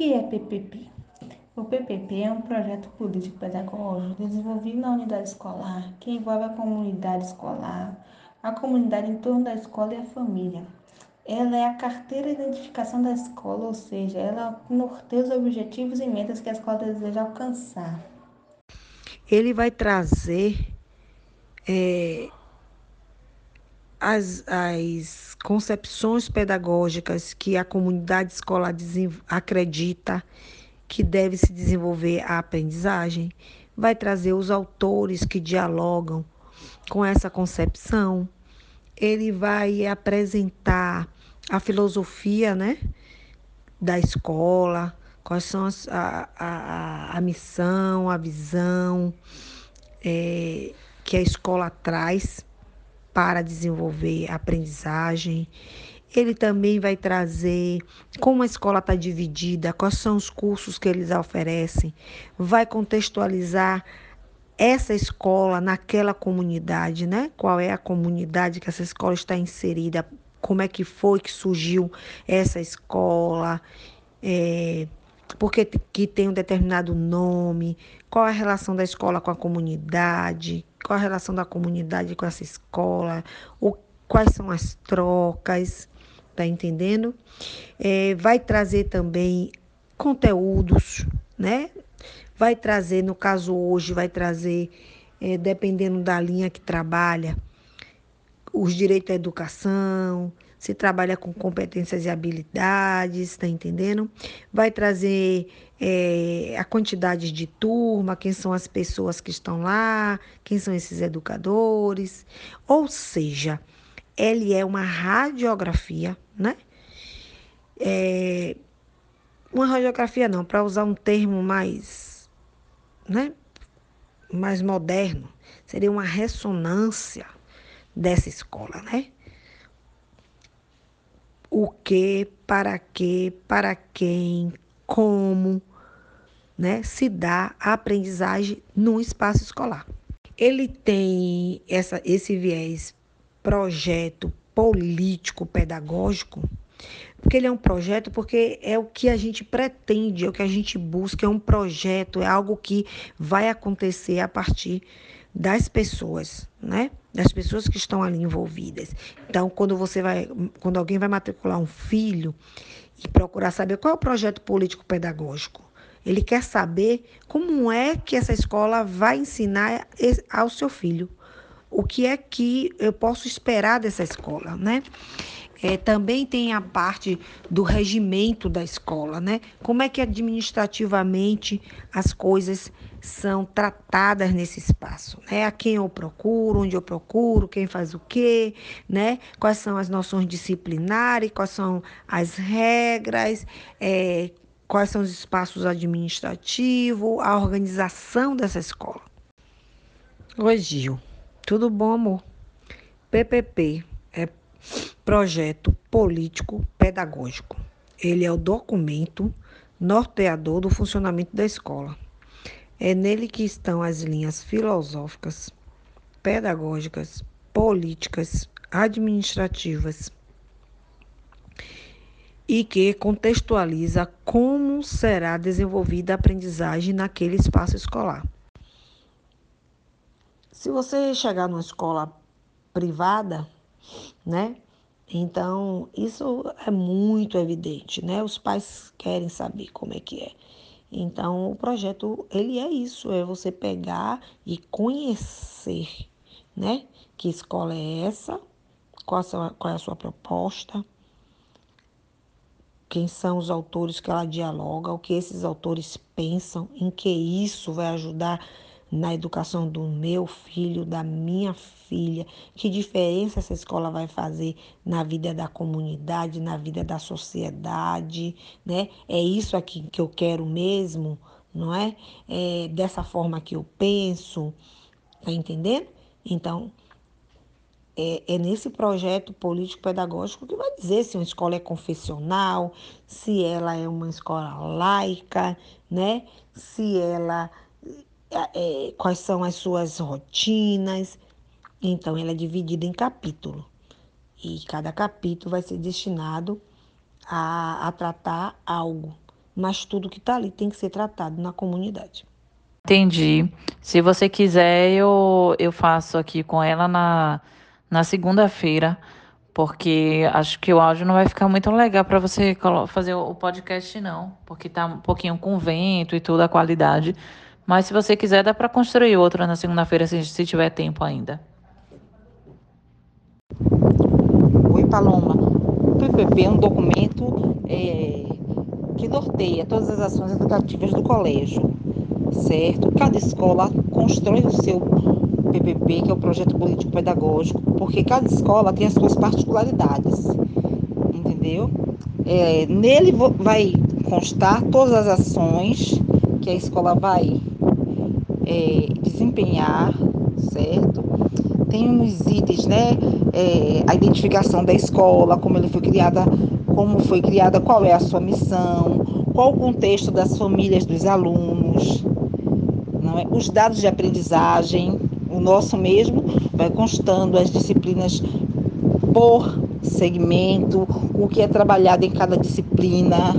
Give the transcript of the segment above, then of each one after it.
que é PPP? O PPP é um projeto político pedagógico desenvolvido na unidade escolar que envolve a comunidade escolar, a comunidade em torno da escola e a família. Ela é a carteira de identificação da escola, ou seja, ela norteia os objetivos e metas que a escola deseja alcançar. Ele vai trazer é, as, as concepções pedagógicas que a comunidade escolar acredita que deve se desenvolver a aprendizagem, vai trazer os autores que dialogam com essa concepção, ele vai apresentar a filosofia né, da escola, quais são as, a, a, a missão, a visão é, que a escola traz para desenvolver aprendizagem. Ele também vai trazer como a escola está dividida, quais são os cursos que eles oferecem, vai contextualizar essa escola naquela comunidade, né? Qual é a comunidade que essa escola está inserida, como é que foi que surgiu essa escola, é, porque que tem um determinado nome, qual a relação da escola com a comunidade, qual a relação da comunidade com essa escola, o, quais são as trocas, tá entendendo? É, vai trazer também conteúdos, né? Vai trazer, no caso hoje, vai trazer, é, dependendo da linha que trabalha, os direitos à educação, se trabalha com competências e habilidades, tá entendendo? Vai trazer é, a quantidade de turma, quem são as pessoas que estão lá, quem são esses educadores. Ou seja, ele é uma radiografia, né? É, uma radiografia não, para usar um termo mais, né? Mais moderno, seria uma ressonância dessa escola, né? O que, para que, para quem, como, né, se dá a aprendizagem no espaço escolar. Ele tem essa, esse viés projeto político pedagógico, porque ele é um projeto, porque é o que a gente pretende, é o que a gente busca, é um projeto, é algo que vai acontecer a partir das pessoas, né? Das pessoas que estão ali envolvidas. Então, quando você vai, quando alguém vai matricular um filho e procurar saber qual é o projeto político pedagógico, ele quer saber como é que essa escola vai ensinar ao seu filho. O que é que eu posso esperar dessa escola, né? É, também tem a parte do regimento da escola, né? Como é que administrativamente as coisas são tratadas nesse espaço, né? A quem eu procuro, onde eu procuro, quem faz o quê, né? Quais são as noções disciplinares, quais são as regras, é, quais são os espaços administrativos, a organização dessa escola. Oi, Gil. Tudo bom, amor? PPP é projeto político pedagógico. Ele é o documento norteador do funcionamento da escola. É nele que estão as linhas filosóficas, pedagógicas, políticas, administrativas e que contextualiza como será desenvolvida a aprendizagem naquele espaço escolar. Se você chegar numa escola privada, né? Então, isso é muito evidente, né? Os pais querem saber como é que é. Então, o projeto, ele é isso, é você pegar e conhecer, né? Que escola é essa, qual, sua, qual é a sua proposta, quem são os autores que ela dialoga, o que esses autores pensam, em que isso vai ajudar na educação do meu filho, da minha filha, que diferença essa escola vai fazer na vida da comunidade, na vida da sociedade, né? É isso aqui que eu quero mesmo, não é? É dessa forma que eu penso, tá entendendo? Então, é, é, nesse projeto político-pedagógico que vai dizer se uma escola é confessional, se ela é uma escola laica, né? Se ela é, quais são as suas rotinas. Então, ela é dividida em capítulo. E cada capítulo vai ser destinado a, a tratar algo. mas tudo que está ali tem que ser tratado na comunidade. Entendi. Se você quiser, eu, eu faço aqui com ela na, na segunda-feira, porque acho que o áudio não vai ficar muito legal para você fazer o podcast, não, porque tá um pouquinho com vento e tudo, a qualidade. Mas se você quiser, dá para construir outra na segunda-feira, se, se tiver tempo ainda. Oi, Paloma. O PPP é um documento é, que norteia todas as ações educativas do colégio certo? Cada escola constrói o seu PPP, que é o projeto político pedagógico, porque cada escola tem as suas particularidades, entendeu? É, nele vai constar todas as ações que a escola vai é, desempenhar, certo? Tem uns itens, né? É, a identificação da escola, como ele foi criada, como foi criada, qual é a sua missão, qual o contexto das famílias dos alunos, não é? Os dados de aprendizagem, o nosso mesmo, vai constando as disciplinas por segmento, o que é trabalhado em cada disciplina,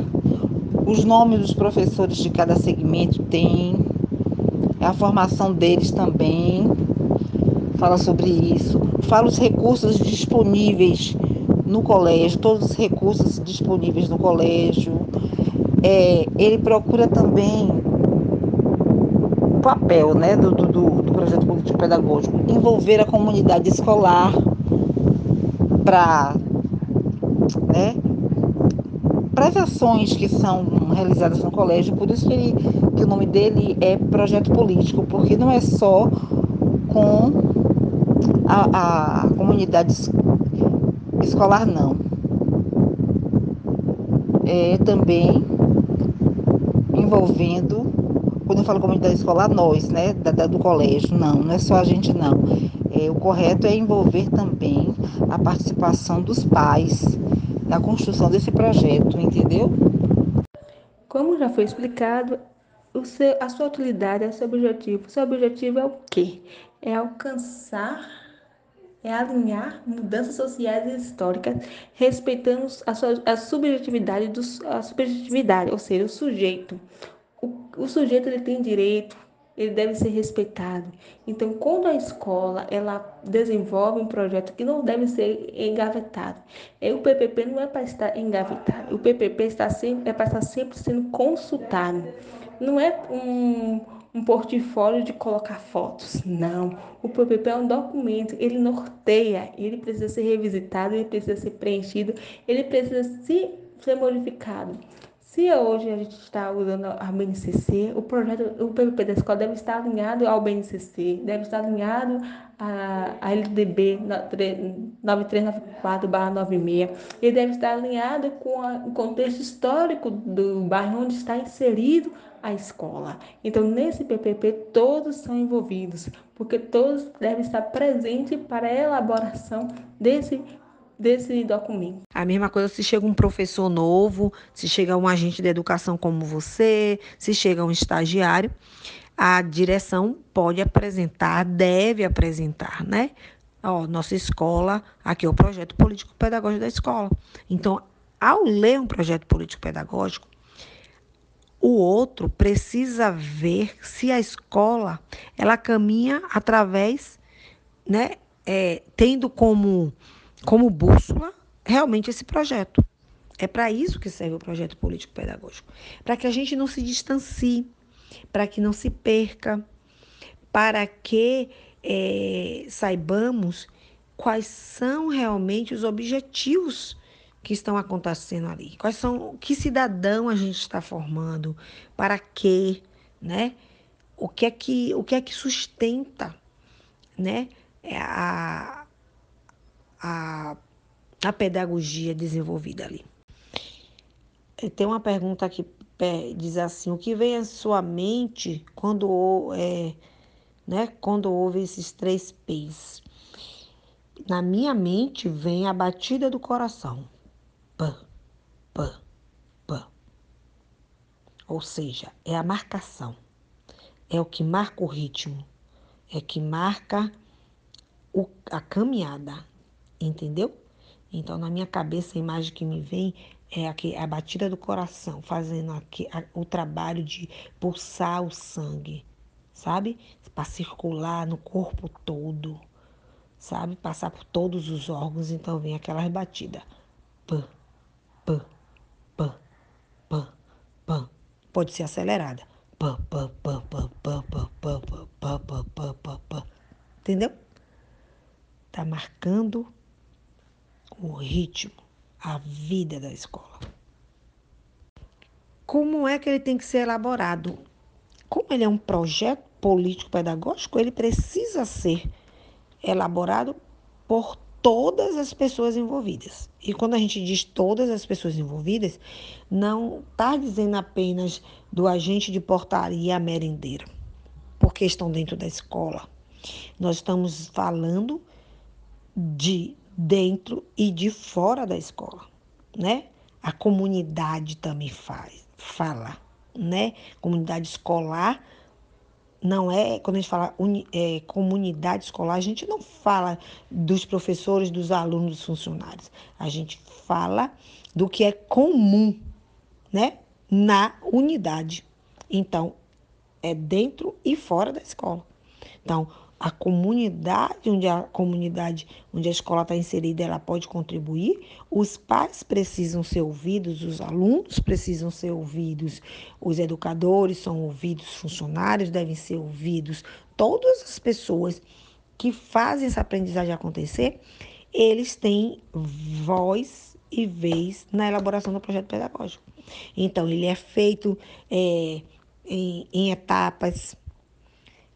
os nomes dos professores de cada segmento tem, a formação deles também. Fala sobre isso, fala os recursos disponíveis no colégio, todos os recursos disponíveis no colégio. É, ele procura também papel né, do, do, do projeto político pedagógico, envolver a comunidade escolar para né, para as ações que são realizadas no colégio, por isso que, ele, que o nome dele é projeto político, porque não é só com a, a comunidade escolar, não. É também envolvendo quando eu falo comunidade escolar, nós, né, da, da, do colégio, não, não é só a gente não. É, o correto é envolver também a participação dos pais na construção desse projeto, entendeu? Como já foi explicado, seu, a sua utilidade é seu objetivo. O seu objetivo é o quê? É alcançar, é alinhar mudanças sociais e históricas, respeitando a, sua, a subjetividade, dos, a subjetividade, ou seja, o sujeito o, o sujeito ele tem direito, ele deve ser respeitado. Então, quando a escola ela desenvolve um projeto que não deve ser engavetado, é, o PPP não é para estar engavetado, o PPP está sempre, é para estar sempre sendo consultado. Não é um, um portfólio de colocar fotos, não. O PPP é um documento, ele norteia, ele precisa ser revisitado, ele precisa ser preenchido, ele precisa se, ser modificado. Se hoje a gente está usando a BNCC, o projeto, o PPP da escola deve estar alinhado ao BNCC, deve estar alinhado à, à LDB 9394-96, ele deve estar alinhado com a, o contexto histórico do bairro onde está inserido a escola. Então, nesse PPP, todos são envolvidos, porque todos devem estar presentes para a elaboração desse desse documento. A mesma coisa se chega um professor novo, se chega um agente de educação como você, se chega um estagiário, a direção pode apresentar, deve apresentar, né? Ó, nossa escola, aqui é o projeto político pedagógico da escola. Então, ao ler um projeto político pedagógico, o outro precisa ver se a escola ela caminha através, né, é, tendo como como bússola realmente esse projeto. É para isso que serve o projeto político-pedagógico para que a gente não se distancie, para que não se perca, para que é, saibamos quais são realmente os objetivos que estão acontecendo ali, quais são, que cidadão a gente está formando, para quê, né? O que é que, o que é que sustenta, né? A, a, a pedagogia desenvolvida ali. Tem uma pergunta que diz assim: o que vem à sua mente quando, é, né, quando ouve esses três P's? Na minha mente vem a batida do coração. Pã, pã, pã. Ou seja, é a marcação. É o que marca o ritmo. É que marca o, a caminhada entendeu? Então, na minha cabeça, a imagem que me vem é a batida do coração, fazendo o trabalho de pulsar o sangue, sabe? Para circular no corpo todo, sabe? Passar por todos os órgãos, então vem aquela batida. Pã, pã, pã, pã, pã. Pode ser acelerada. Pã, pã, pã, pã, pã, pã, pã, pã, pã, pã, pã, pã. Entendeu? Tá marcando o ritmo a vida da escola. Como é que ele tem que ser elaborado? Como ele é um projeto político-pedagógico, ele precisa ser elaborado por todas as pessoas envolvidas. E quando a gente diz todas as pessoas envolvidas, não está dizendo apenas do agente de portaria merendeiro, porque estão dentro da escola. Nós estamos falando de dentro e de fora da escola, né? A comunidade também faz, fala, né? Comunidade escolar não é, quando a gente fala uni, é, comunidade escolar, a gente não fala dos professores, dos alunos, dos funcionários. A gente fala do que é comum, né? Na unidade. Então, é dentro e fora da escola. Então, a comunidade onde a comunidade onde a escola está inserida ela pode contribuir. Os pais precisam ser ouvidos os alunos precisam ser ouvidos os educadores são ouvidos os funcionários devem ser ouvidos. Todas as pessoas que fazem essa aprendizagem acontecer eles têm voz e vez na elaboração do projeto pedagógico. Então ele é feito é, em, em etapas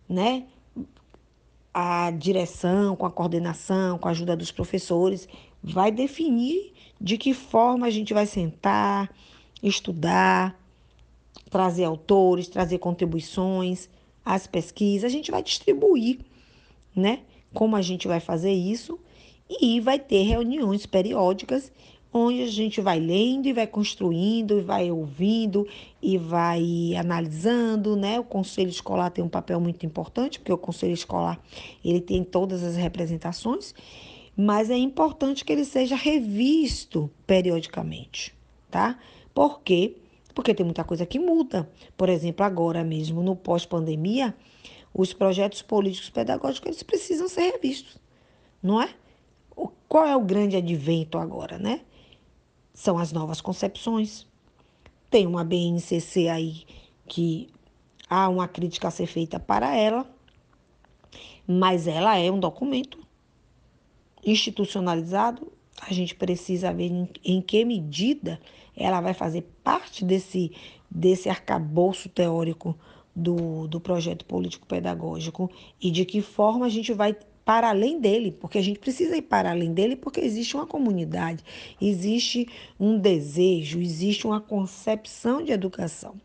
né a direção, com a coordenação, com a ajuda dos professores, vai definir de que forma a gente vai sentar, estudar, trazer autores, trazer contribuições, as pesquisas, a gente vai distribuir, né? Como a gente vai fazer isso e vai ter reuniões periódicas onde a gente vai lendo e vai construindo e vai ouvindo e vai analisando, né? O conselho escolar tem um papel muito importante, porque o conselho escolar, ele tem todas as representações, mas é importante que ele seja revisto periodicamente, tá? Por quê? Porque tem muita coisa que muda. Por exemplo, agora mesmo no pós-pandemia, os projetos políticos pedagógicos eles precisam ser revistos, não é? Qual é o grande advento agora, né? São as novas concepções. Tem uma BNCC aí que há uma crítica a ser feita para ela, mas ela é um documento institucionalizado. A gente precisa ver em, em que medida ela vai fazer parte desse, desse arcabouço teórico do, do projeto político-pedagógico e de que forma a gente vai para além dele, porque a gente precisa ir para além dele, porque existe uma comunidade, existe um desejo, existe uma concepção de educação.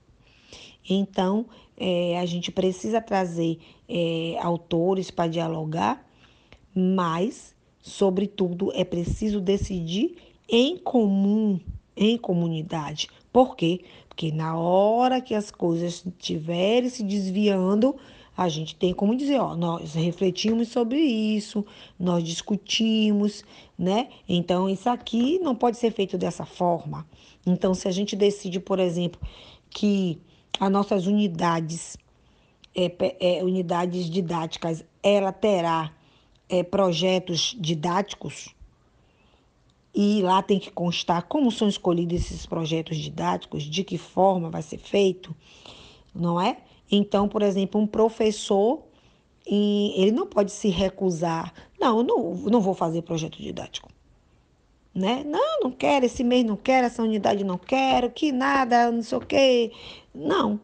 Então, é, a gente precisa trazer é, autores para dialogar, mas, sobretudo, é preciso decidir em comum, em comunidade. Por quê? Porque na hora que as coisas estiverem se desviando, a gente tem como dizer, ó, nós refletimos sobre isso, nós discutimos, né? Então, isso aqui não pode ser feito dessa forma. Então, se a gente decide, por exemplo, que as nossas unidades, é, é, unidades didáticas, ela terá é, projetos didáticos, e lá tem que constar como são escolhidos esses projetos didáticos, de que forma vai ser feito, não é? Então, por exemplo, um professor, ele não pode se recusar. Não, eu não, não vou fazer projeto didático. Né? Não, não quero, esse mês não quero, essa unidade não quero, que nada, não sei o quê. Não.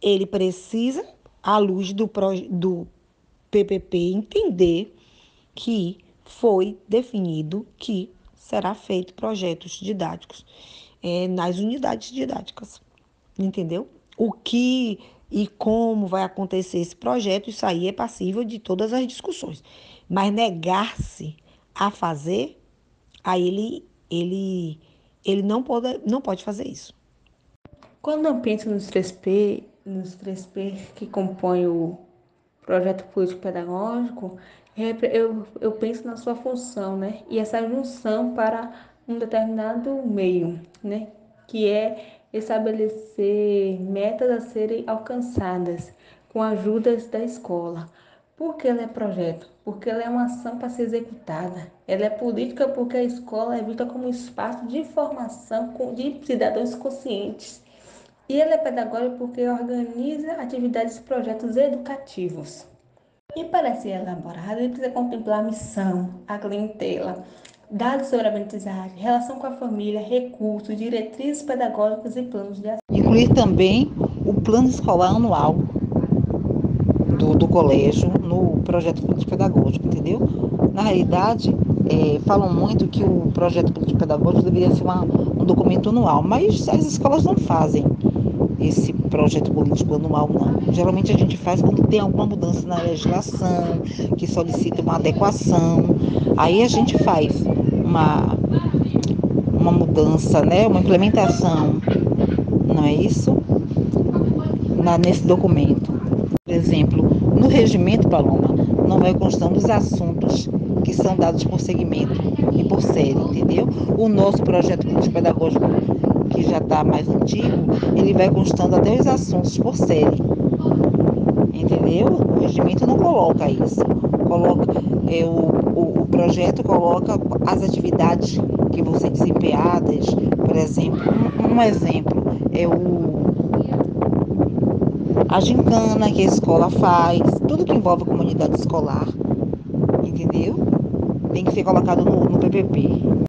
Ele precisa, à luz do, do PPP, entender que foi definido que será feito projetos didáticos é, nas unidades didáticas. Entendeu? O que e como vai acontecer esse projeto, isso aí é passível de todas as discussões. Mas negar-se a fazer, aí ele, ele, ele não, pode, não pode fazer isso. Quando eu penso nos 3P, nos 3P que compõem o projeto político pedagógico, eu, eu penso na sua função, né? E essa junção para um determinado meio, né? Que é estabelecer metas a serem alcançadas com a ajuda da escola. Por que ela é projeto? Porque ela é uma ação para ser executada. Ela é política porque a escola é vista como espaço de formação de cidadãos conscientes. E ela é pedagógica porque organiza atividades e projetos educativos. E para ser elaborada, ele precisa contemplar a missão, a clientela, dados sobre a aprendizagem, relação com a família, recursos, diretrizes pedagógicas e planos de ação. Incluir também o plano escolar anual do, do colégio no projeto político pedagógico, entendeu? Na realidade, é, falam muito que o projeto político pedagógico deveria ser uma, um documento anual, mas as escolas não fazem esse projeto político anual, não. Geralmente a gente faz quando tem alguma mudança na legislação, que solicita uma adequação. Aí a gente faz uma, uma mudança, né? uma implementação, não é isso? Na, nesse documento. Por exemplo, no regimento, Paloma, não vai constando os assuntos que são dados por segmento e por série, entendeu? O nosso projeto pedagógico que já está mais antigo, ele vai constando até os assuntos por série. Entendeu? O regimento não coloca isso. Coloca, é, o, o, o projeto coloca as atividades que vão ser desempenhadas, por exemplo, um, um exemplo é o a gincana que a escola faz, tudo que envolve a comunidade escolar, entendeu? Tem que ser colocado no, no PPP.